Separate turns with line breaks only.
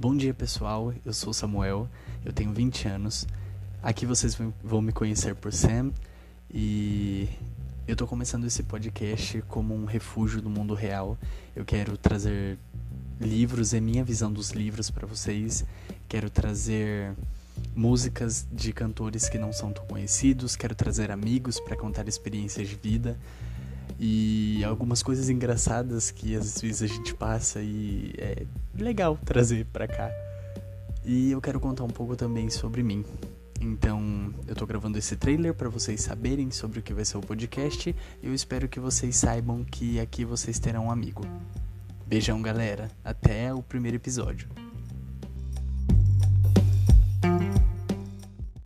Bom dia, pessoal. Eu sou Samuel, eu tenho 20 anos. Aqui vocês vão me conhecer por Sam e eu tô começando esse podcast como um refúgio do mundo real. Eu quero trazer livros e minha visão dos livros para vocês. Quero trazer músicas de cantores que não são tão conhecidos, quero trazer amigos para contar experiências de vida e algumas coisas engraçadas que às vezes a gente passa e é legal trazer para cá. E eu quero contar um pouco também sobre mim. Então, eu tô gravando esse trailer para vocês saberem sobre o que vai ser o podcast e eu espero que vocês saibam que aqui vocês terão um amigo. Beijão, galera. Até o primeiro episódio.